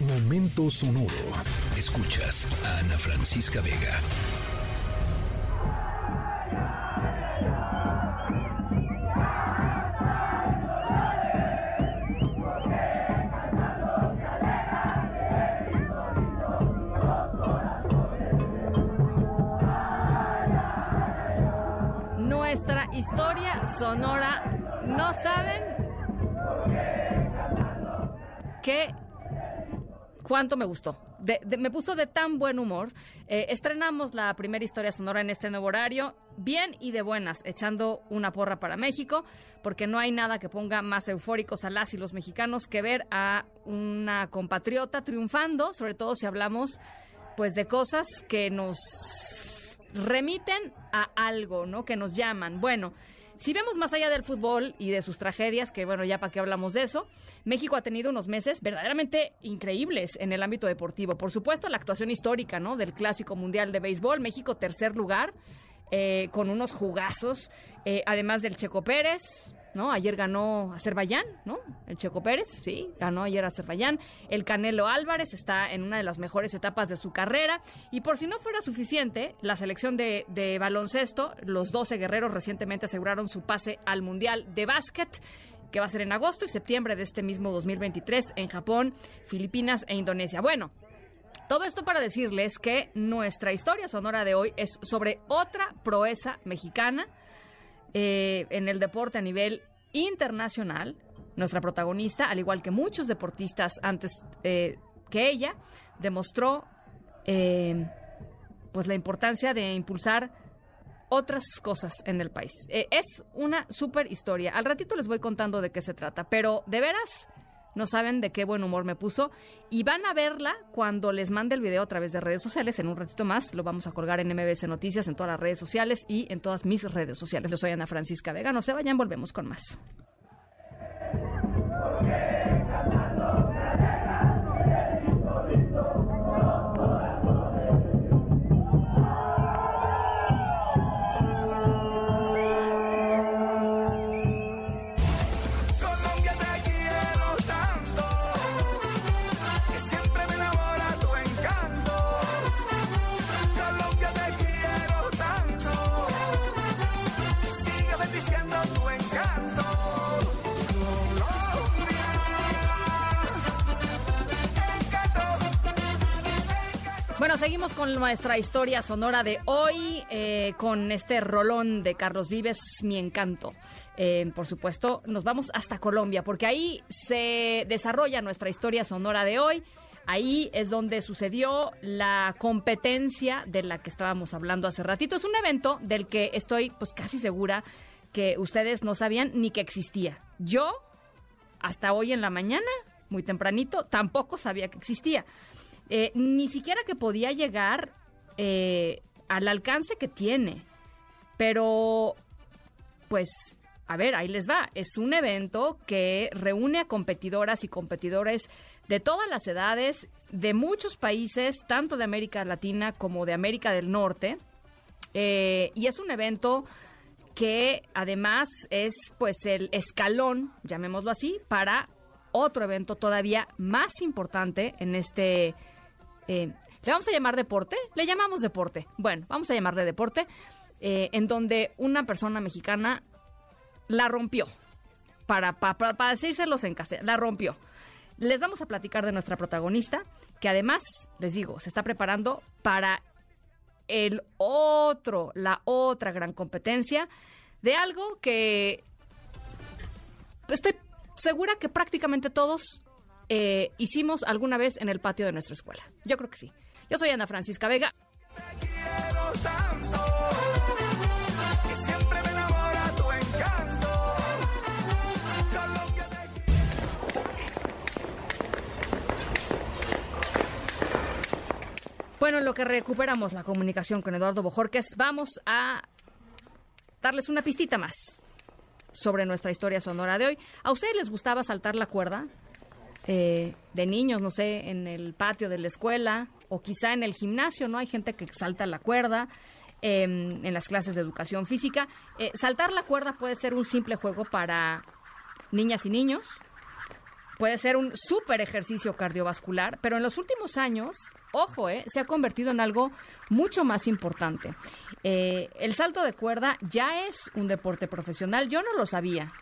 Momento sonoro. Escuchas a Ana Francisca Vega. Nuestra historia sonora, ¿no saben? ¿Qué cuánto me gustó. me puso de tan buen humor. Eh, estrenamos la primera historia sonora en este nuevo horario, bien y de buenas, echando una porra para México, porque no hay nada que ponga más eufóricos a las y los mexicanos que ver a una compatriota triunfando, sobre todo si hablamos pues de cosas que nos remiten a algo, ¿no? Que nos llaman. Bueno, si vemos más allá del fútbol y de sus tragedias, que bueno, ya para qué hablamos de eso, México ha tenido unos meses verdaderamente increíbles en el ámbito deportivo. Por supuesto, la actuación histórica, ¿no? Del Clásico Mundial de Béisbol, México tercer lugar, eh, con unos jugazos, eh, además del Checo Pérez, ¿no? Ayer ganó Azerbaiyán, ¿no? El Checo Pérez, sí, ganó ayer Azerbaiyán. El Canelo Álvarez está en una de las mejores etapas de su carrera. Y por si no fuera suficiente, la selección de, de baloncesto, los 12 guerreros recientemente aseguraron su pase al Mundial de Básquet que va a ser en agosto y septiembre de este mismo 2023 en Japón, Filipinas e Indonesia. Bueno, todo esto para decirles que nuestra historia sonora de hoy es sobre otra proeza mexicana eh, en el deporte a nivel internacional. Nuestra protagonista, al igual que muchos deportistas antes eh, que ella, demostró eh, pues la importancia de impulsar otras cosas en el país. es una super historia. Al ratito les voy contando de qué se trata, pero de veras no saben de qué buen humor me puso y van a verla cuando les mande el video a través de redes sociales. En un ratito más lo vamos a colgar en MBS Noticias, en todas las redes sociales y en todas mis redes sociales. Yo soy Ana Francisca Vega. No se vayan, volvemos con más. Bueno, seguimos con nuestra historia sonora de hoy, eh, con este rolón de Carlos Vives, Mi Encanto. Eh, por supuesto, nos vamos hasta Colombia, porque ahí se desarrolla nuestra historia sonora de hoy. Ahí es donde sucedió la competencia de la que estábamos hablando hace ratito. Es un evento del que estoy pues casi segura que ustedes no sabían ni que existía. Yo, hasta hoy en la mañana, muy tempranito, tampoco sabía que existía. Eh, ni siquiera que podía llegar eh, al alcance que tiene. Pero, pues, a ver, ahí les va. Es un evento que reúne a competidoras y competidores de todas las edades, de muchos países, tanto de América Latina como de América del Norte. Eh, y es un evento que además es pues el escalón, llamémoslo así, para otro evento todavía más importante en este eh, ¿le vamos a llamar deporte? Le llamamos deporte. Bueno, vamos a llamarle deporte, eh, en donde una persona mexicana la rompió. Para, para, para decírselos en castellano, la rompió. Les vamos a platicar de nuestra protagonista, que además, les digo, se está preparando para el otro, la otra gran competencia de algo que estoy segura que prácticamente todos eh, hicimos alguna vez en el patio de nuestra escuela. Yo creo que sí. Yo soy Ana Francisca Vega. Bueno, en lo que recuperamos la comunicación con Eduardo Bojorques, vamos a darles una pistita más sobre nuestra historia sonora de hoy. ¿A ustedes les gustaba saltar la cuerda? Eh, de niños, no sé, en el patio de la escuela o quizá en el gimnasio, ¿no? Hay gente que salta la cuerda. Em, en las clases de educación física. Eh, saltar la cuerda puede ser un simple juego para niñas y niños, puede ser un súper ejercicio cardiovascular, pero en los últimos años, ojo, eh, se ha convertido en algo mucho más importante. Eh, el salto de cuerda ya es un deporte profesional, yo no lo sabía.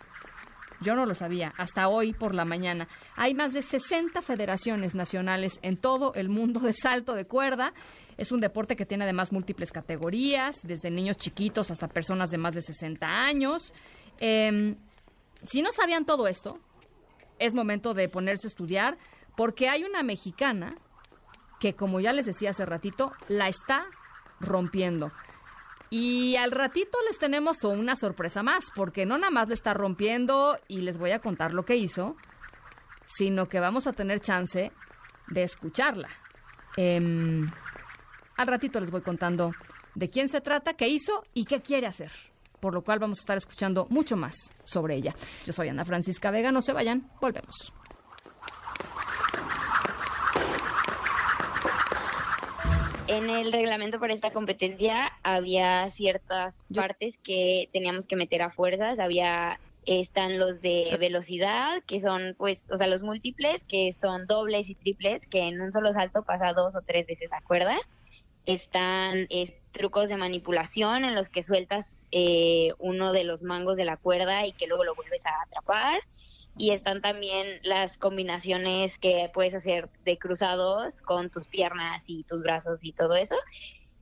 Yo no lo sabía, hasta hoy por la mañana. Hay más de 60 federaciones nacionales en todo el mundo de salto de cuerda. Es un deporte que tiene además múltiples categorías, desde niños chiquitos hasta personas de más de 60 años. Em, si no sabían todo esto, es momento de ponerse a estudiar porque hay una mexicana que, como ya les decía hace ratito, la está rompiendo. Y al ratito les tenemos una sorpresa más, porque no nada más le está rompiendo y les voy a contar lo que hizo, sino que vamos a tener chance de escucharla. Em, al ratito les voy contando de quién se trata, qué hizo y qué quiere hacer. Por lo cual vamos a estar escuchando mucho más sobre ella. Yo soy Ana Francisca Vega, no se vayan, volvemos. En el reglamento para esta competencia había ciertas partes que teníamos que meter a fuerzas, había están los de velocidad, que son pues, o sea, los múltiples, que son dobles y triples, que en un solo salto pasa dos o tres veces la cuerda. Están eh, trucos de manipulación en los que sueltas eh, uno de los mangos de la cuerda y que luego lo vuelves a atrapar y están también las combinaciones que puedes hacer de cruzados con tus piernas y tus brazos y todo eso.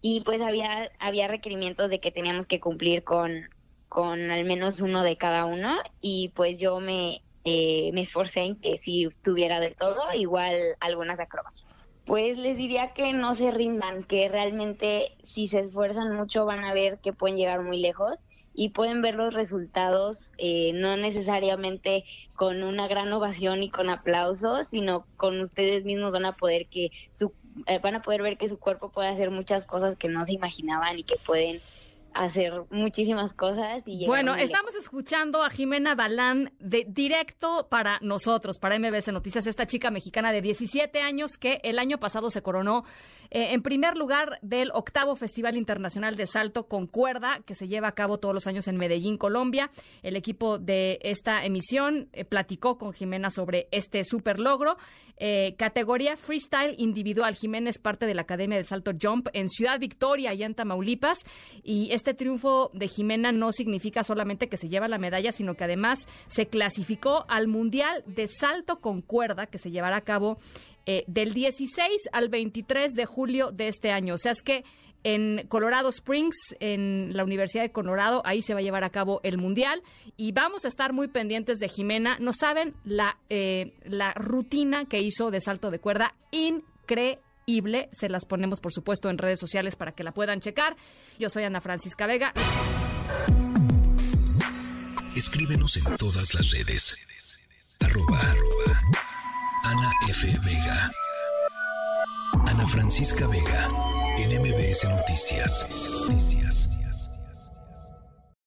Y pues había, había requerimientos de que teníamos que cumplir con, con al menos uno de cada uno y pues yo me, eh, me esforcé en que si tuviera de todo, igual algunas acrobacias. Pues les diría que no se rindan, que realmente si se esfuerzan mucho van a ver que pueden llegar muy lejos y pueden ver los resultados eh, no necesariamente con una gran ovación y con aplausos, sino con ustedes mismos van a poder que su eh, van a poder ver que su cuerpo puede hacer muchas cosas que no se imaginaban y que pueden hacer muchísimas cosas. Y bueno, estamos escuchando a Jimena Dalán de directo para nosotros, para MBS Noticias, esta chica mexicana de 17 años que el año pasado se coronó eh, en primer lugar del octavo Festival Internacional de Salto con Cuerda, que se lleva a cabo todos los años en Medellín, Colombia. El equipo de esta emisión eh, platicó con Jimena sobre este super logro. Eh, categoría freestyle individual. Jimena es parte de la Academia de Salto Jump en Ciudad Victoria, allá en Tamaulipas. Y este triunfo de Jimena no significa solamente que se lleva la medalla, sino que además se clasificó al Mundial de Salto con Cuerda, que se llevará a cabo eh, del 16 al 23 de julio de este año. O sea, es que en Colorado Springs, en la Universidad de Colorado, ahí se va a llevar a cabo el Mundial y vamos a estar muy pendientes de Jimena. No saben la, eh, la rutina que hizo de salto de cuerda, increíble. Se las ponemos, por supuesto, en redes sociales para que la puedan checar. Yo soy Ana Francisca Vega. Escríbenos en todas las redes. Arroba, Ana F. Vega. Ana Francisca Vega. En MBS Noticias. Noticias.